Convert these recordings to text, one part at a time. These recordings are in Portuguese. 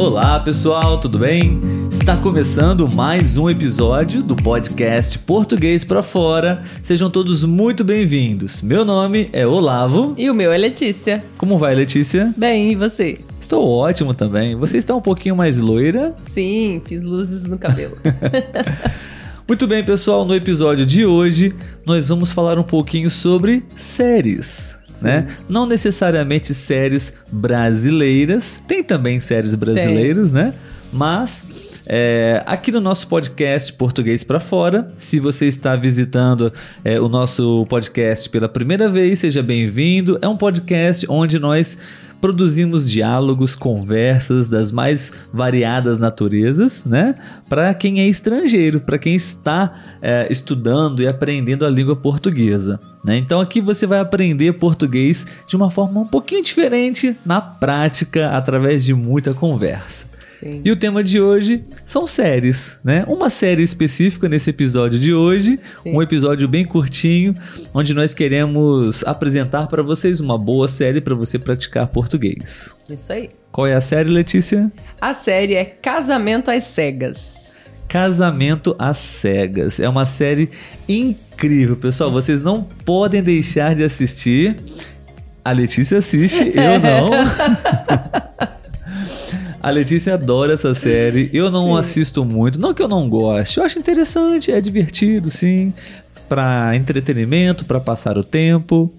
Olá pessoal, tudo bem? Está começando mais um episódio do podcast Português para Fora. Sejam todos muito bem-vindos. Meu nome é Olavo. E o meu é Letícia. Como vai, Letícia? Bem, e você? Estou ótimo também. Você está um pouquinho mais loira? Sim, fiz luzes no cabelo. Muito bem, pessoal. No episódio de hoje, nós vamos falar um pouquinho sobre séries. Né? Não necessariamente séries brasileiras, tem também séries brasileiras, tem. né? Mas é, aqui no nosso podcast Português para Fora, se você está visitando é, o nosso podcast pela primeira vez, seja bem-vindo. É um podcast onde nós produzimos diálogos, conversas das mais variadas naturezas, né? Para quem é estrangeiro, para quem está é, estudando e aprendendo a língua portuguesa. Né? Então aqui você vai aprender português de uma forma um pouquinho diferente na prática, através de muita conversa. Sim. E o tema de hoje são séries, né? Uma série específica nesse episódio de hoje, Sim. um episódio bem curtinho, onde nós queremos apresentar para vocês uma boa série para você praticar português. Isso aí. Qual é a série, Letícia? A série é Casamento às Cegas. Casamento às Cegas. É uma série incrível, pessoal. Vocês não podem deixar de assistir. A Letícia assiste, eu não. A Letícia adora essa série. Eu não sim. assisto muito. Não que eu não goste. Eu acho interessante, é divertido, sim. Para entretenimento, para passar o tempo.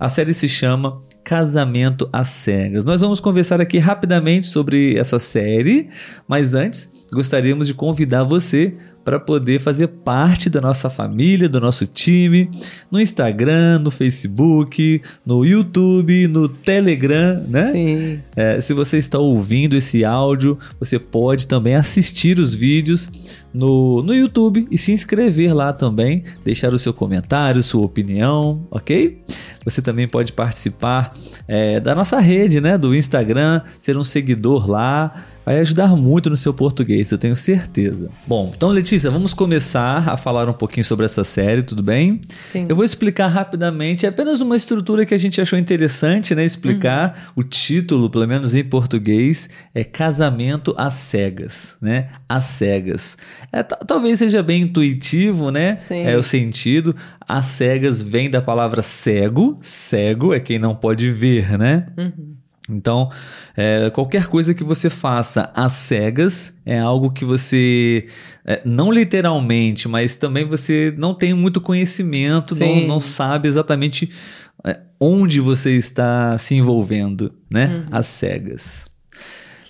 A série se chama Casamento às Cegas. Nós vamos conversar aqui rapidamente sobre essa série, mas antes gostaríamos de convidar você para poder fazer parte da nossa família, do nosso time, no Instagram, no Facebook, no YouTube, no Telegram, né? Sim. É, se você está ouvindo esse áudio, você pode também assistir os vídeos no, no YouTube e se inscrever lá também, deixar o seu comentário, sua opinião, ok? Você também pode participar é, da nossa rede, né? Do Instagram, ser um seguidor lá vai ajudar muito no seu português, eu tenho certeza. Bom, então Letícia, vamos começar a falar um pouquinho sobre essa série, tudo bem? Sim. Eu vou explicar rapidamente, é apenas uma estrutura que a gente achou interessante, né? Explicar uhum. o título, pelo menos em português, é Casamento às Cegas, né? Às Cegas. É, talvez seja bem intuitivo, né? Sim. É o sentido. Às cegas vem da palavra cego, cego é quem não pode ver, né? Uhum. Então, é, qualquer coisa que você faça às cegas é algo que você, é, não literalmente, mas também você não tem muito conhecimento, não, não, sabe exatamente é, onde você está se envolvendo, né? Uhum. Às cegas.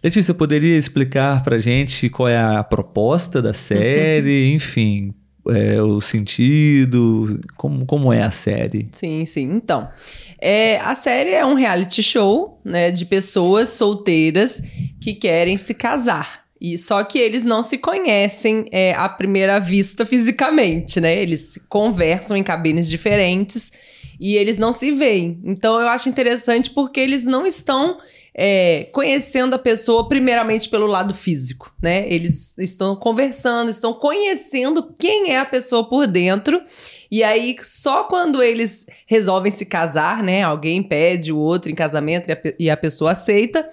Letícia, poderia explicar pra gente qual é a proposta da série, enfim, é, o sentido, como, como é a série? Sim, sim. Então, é, a série é um reality show, né, de pessoas solteiras que querem se casar. E só que eles não se conhecem é, à primeira vista fisicamente, né? Eles conversam em cabines diferentes e eles não se veem. Então eu acho interessante porque eles não estão é, conhecendo a pessoa primeiramente pelo lado físico, né? Eles estão conversando, estão conhecendo quem é a pessoa por dentro. E aí, só quando eles resolvem se casar, né? Alguém pede o outro em casamento e a, e a pessoa aceita,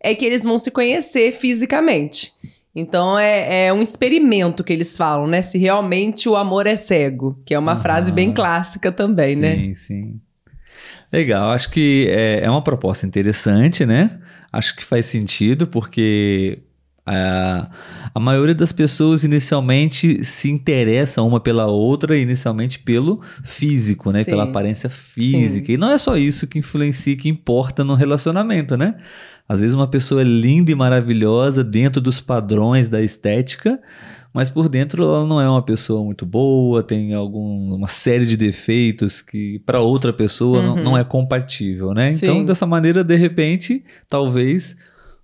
é que eles vão se conhecer fisicamente. Então é, é, um experimento que eles falam, né? Se realmente o amor é cego, que é uma uhum. frase bem clássica também, sim, né? Sim, sim. Legal, acho que é, é, uma proposta interessante, né? Acho que faz sentido, porque a, a maioria das pessoas inicialmente se interessa uma pela outra, inicialmente pelo físico, né? Sim. Pela aparência física. Sim. E não é só isso que influencia, que importa no relacionamento, né? Às vezes uma pessoa é linda e maravilhosa dentro dos padrões da estética, mas por dentro ela não é uma pessoa muito boa, tem alguma série de defeitos que para outra pessoa uhum. não, não, é compatível, né? Então, Sim. Então, dessa maneira, de repente, talvez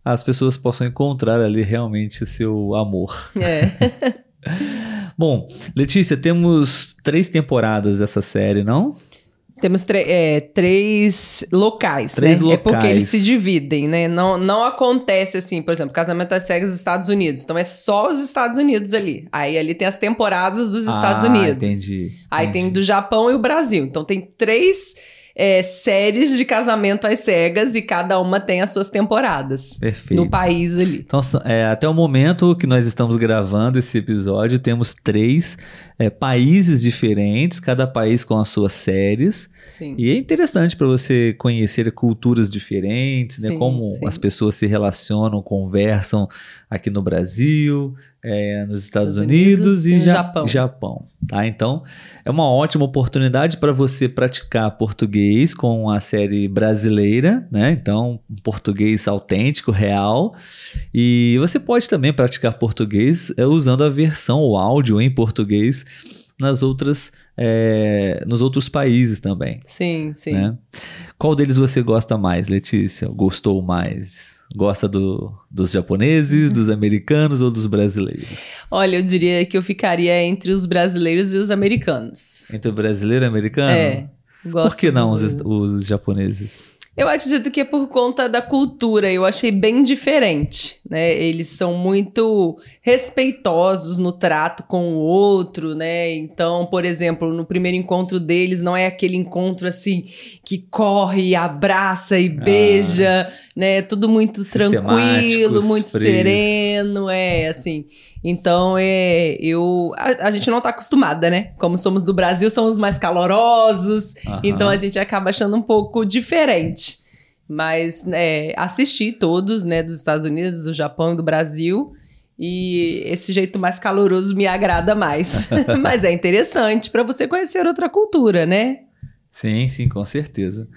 as pessoas possam encontrar ali realmente o seu amor. É. Bom, Letícia, temos três temporadas dessa série, não? Temos é, três locais, três né? Locais. É porque eles se dividem, né? Não, não acontece assim, por exemplo, casamento às cegas dos Estados Unidos. Então é só os Estados Unidos ali. Aí ali tem as temporadas dos Estados ah, Unidos. Entendi. Aí entendi. tem do Japão e o Brasil. Então tem três é, séries de casamento às cegas e cada uma tem as suas temporadas. Perfeito. No país ali. Então, é, até o momento que nós estamos gravando esse episódio, temos três é, países diferentes, cada país com as suas séries. Sim. E é interessante para você conhecer culturas diferentes, né? Sim, Como sim. as pessoas se relacionam, conversam aqui no Brasil, é, nos Estados Unidos, Unidos e e Ja- Japão. Japão. Tá? Então, é uma ótima oportunidade para você praticar português com a série brasileira, né? Então, um português autêntico, real. E você pode também praticar português é, usando a versão, o áudio em português nas outras, é, nos outros países também. Sim, sim. Né? Qual deles você gosta mais, Letícia? Gostou mais? Gosta do- dos japoneses, dos americanos ou dos brasileiros? Olha, eu diria que eu ficaria entre os brasileiros e os americanos. Entre o brasileiro e o americano? É. Gosto Por que não os, os japoneses? Eu acredito que é por conta da cultura, eu achei bem diferente, né? Eles são muito respeitosos no trato com o outro, né? Então, por exemplo, no primeiro encontro deles não é aquele encontro assim que corre, abraça e beija, né? Tudo muito tranquilo, muito frios. sereno, é assim. Então, é, eu a, a gente não tá acostumada, né? Como somos do Brasil, somos mais calorosos, então a gente acaba achando um pouco diferente. Mas é, assisti todos, né, dos Estados Unidos, do Japão e do Brasil. E esse jeito mais caloroso me agrada mais. Mas é interessante para você conhecer outra cultura, né? Sim, sim, com certeza.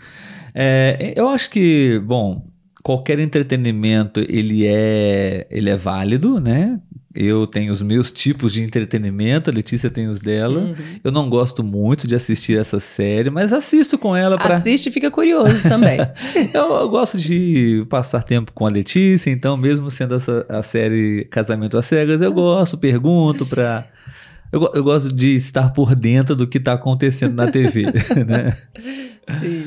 É, eu acho que, bom, qualquer entretenimento ele é, ele é válido, né? Eu tenho os meus tipos de entretenimento, a Letícia tem os dela. Uhum. Eu não gosto muito de assistir essa série, mas assisto com ela para Assiste e fica curioso também. eu, eu gosto de passar tempo com a Letícia, então mesmo sendo essa a série Casamento às Cegas, eu gosto, pergunto pra. Eu, eu gosto de estar por dentro do que tá acontecendo na TV, né? Sim.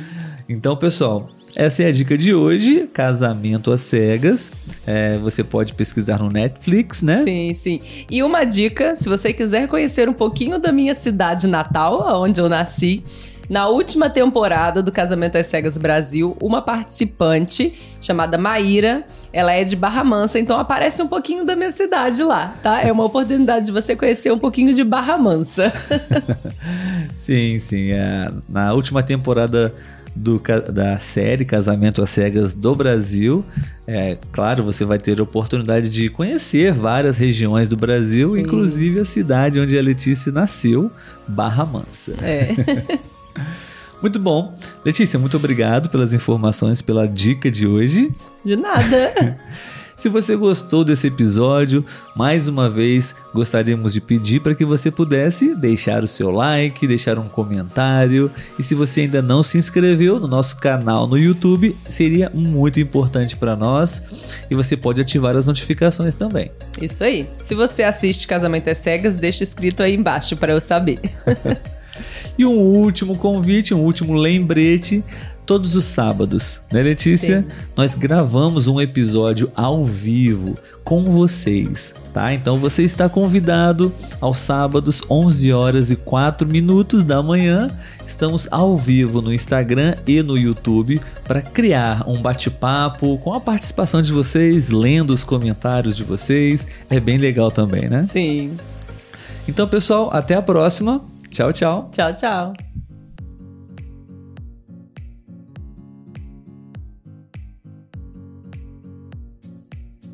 Então, pessoal, essa é a dica de hoje, Casamento às Cegas. É, você pode pesquisar no Netflix, né? Sim, sim. E uma dica, se você quiser conhecer um pouquinho da minha cidade natal, onde eu nasci, na última temporada do Casamento às Cegas Brasil, uma participante chamada Maíra, ela é de Barra Mansa, então aparece um pouquinho da minha cidade lá, tá? É uma oportunidade de você conhecer um pouquinho de Barra Mansa. Sim, sim. é, na última temporada do da série Casamento às Cegas do Brasil, é claro, você vai ter a oportunidade de conhecer várias regiões do Brasil, Sim. inclusive a cidade onde a Letícia nasceu, Barra Mansa. É. Muito bom. Letícia, muito obrigado pelas informações, pela dica de hoje. De nada. Se você gostou desse episódio, mais uma vez gostaríamos de pedir para que você pudesse deixar o seu like, deixar um comentário. E se você ainda não se inscreveu no nosso canal no YouTube, seria muito importante para nós. E você pode ativar as notificações também. Isso aí. Se você assiste Casamento às Cegas, deixa escrito aí embaixo para eu saber. E um último convite, um último lembrete. Todos os sábados, né, Letícia? Sim. Nós gravamos um episódio ao vivo com vocês, tá? Então você está convidado aos sábados, 11 horas e 4 minutos da manhã. Estamos ao vivo no Instagram e no YouTube para criar um bate-papo com a participação de vocês, lendo os comentários de vocês. É bem legal também, né? Sim. Então, pessoal, até a próxima. Tchau, tchau. Tchau, tchau.